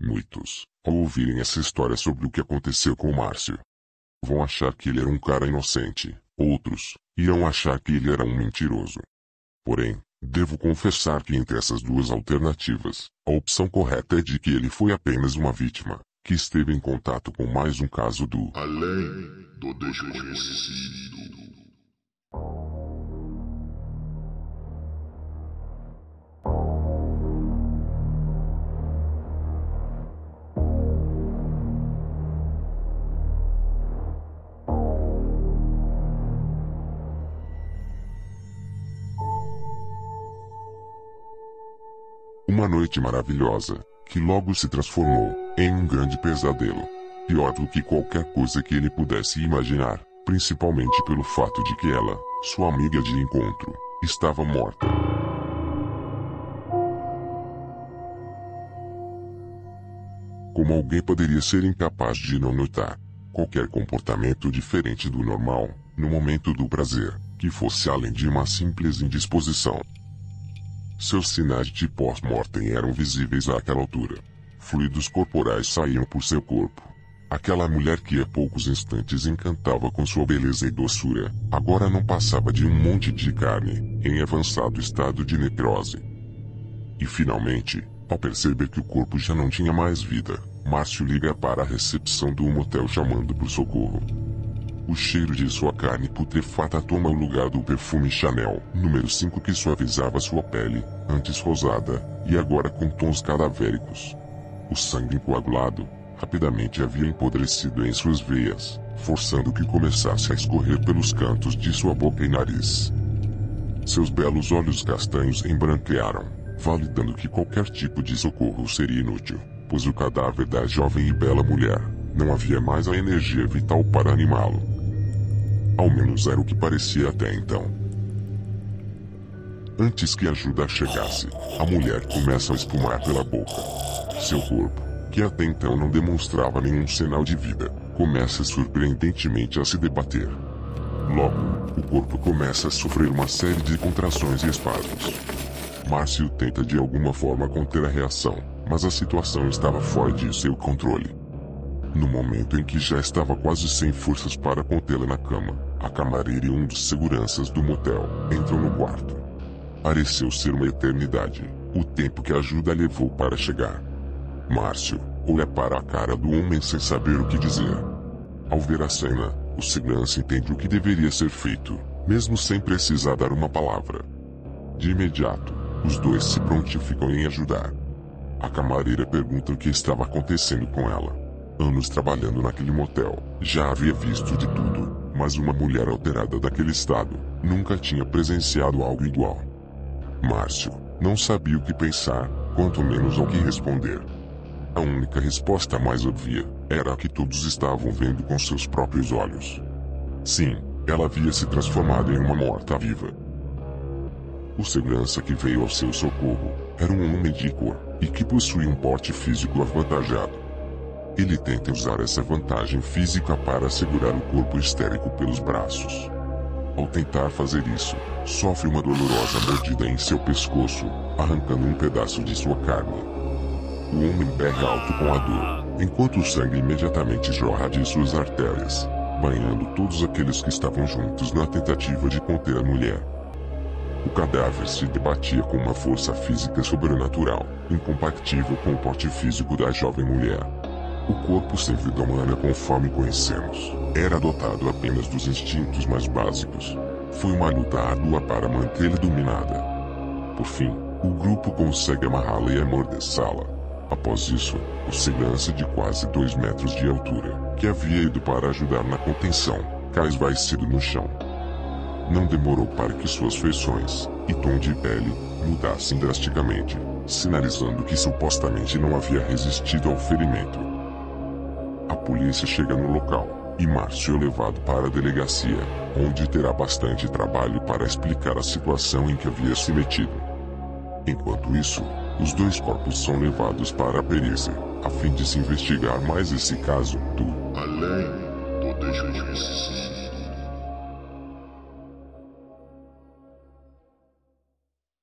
Muitos, ao ouvirem essa história sobre o que aconteceu com Márcio, vão achar que ele era um cara inocente. Outros, irão achar que ele era um mentiroso. Porém, devo confessar que entre essas duas alternativas, a opção correta é de que ele foi apenas uma vítima, que esteve em contato com mais um caso do Além do desconhecido. Uma noite maravilhosa, que logo se transformou em um grande pesadelo. Pior do que qualquer coisa que ele pudesse imaginar, principalmente pelo fato de que ela, sua amiga de encontro, estava morta. Como alguém poderia ser incapaz de não notar qualquer comportamento diferente do normal, no momento do prazer, que fosse além de uma simples indisposição? Seus sinais de pós-mortem eram visíveis àquela altura. Fluidos corporais saíam por seu corpo. Aquela mulher que há poucos instantes encantava com sua beleza e doçura, agora não passava de um monte de carne, em avançado estado de necrose. E finalmente, ao perceber que o corpo já não tinha mais vida, Márcio liga para a recepção do motel chamando por socorro. O cheiro de sua carne putrefata toma o lugar do perfume Chanel, número 5 que suavizava sua pele, antes rosada, e agora com tons cadavéricos. O sangue coagulado, rapidamente havia empodrecido em suas veias, forçando que começasse a escorrer pelos cantos de sua boca e nariz. Seus belos olhos castanhos embranquearam, validando que qualquer tipo de socorro seria inútil, pois o cadáver da jovem e bela mulher não havia mais a energia vital para animá-lo. Ao menos era o que parecia até então. Antes que a ajuda chegasse, a mulher começa a espumar pela boca. Seu corpo, que até então não demonstrava nenhum sinal de vida, começa surpreendentemente a se debater. Logo, o corpo começa a sofrer uma série de contrações e espasmos. Márcio tenta de alguma forma conter a reação, mas a situação estava fora de seu controle. No momento em que já estava quase sem forças para contê-la na cama, a camareira e um dos seguranças do motel entram no quarto. Pareceu ser uma eternidade, o tempo que a ajuda levou para chegar. Márcio olha para a cara do homem sem saber o que dizer. Ao ver a cena, o segurança entende o que deveria ser feito, mesmo sem precisar dar uma palavra. De imediato, os dois se prontificam em ajudar. A camareira pergunta o que estava acontecendo com ela anos trabalhando naquele motel, já havia visto de tudo, mas uma mulher alterada daquele estado, nunca tinha presenciado algo igual. Márcio, não sabia o que pensar, quanto menos ao que responder. A única resposta mais óbvia, era a que todos estavam vendo com seus próprios olhos. Sim, ela havia se transformado em uma morta-viva. O segurança que veio ao seu socorro, era um homem de cor, e que possuía um porte físico avantajado. Ele tenta usar essa vantagem física para segurar o corpo histérico pelos braços. Ao tentar fazer isso, sofre uma dolorosa mordida em seu pescoço, arrancando um pedaço de sua carne. O homem berra alto com a dor, enquanto o sangue imediatamente jorra de suas artérias, banhando todos aqueles que estavam juntos na tentativa de conter a mulher. O cadáver se debatia com uma força física sobrenatural, incompatível com o porte físico da jovem mulher. O corpo sem vida humana conforme conhecemos, era dotado apenas dos instintos mais básicos. Foi uma luta árdua para mantê-la dominada. Por fim, o grupo consegue amarrá-la e amordaçá-la. Após isso, o segurança de quase dois metros de altura, que havia ido para ajudar na contenção, cai esvaecido no chão. Não demorou para que suas feições e tom de pele mudassem drasticamente, sinalizando que supostamente não havia resistido ao ferimento. Polícia chega no local, e Márcio é levado para a delegacia, onde terá bastante trabalho para explicar a situação em que havia se metido. Enquanto isso, os dois corpos são levados para a perícia, a fim de se investigar mais esse caso do Além do.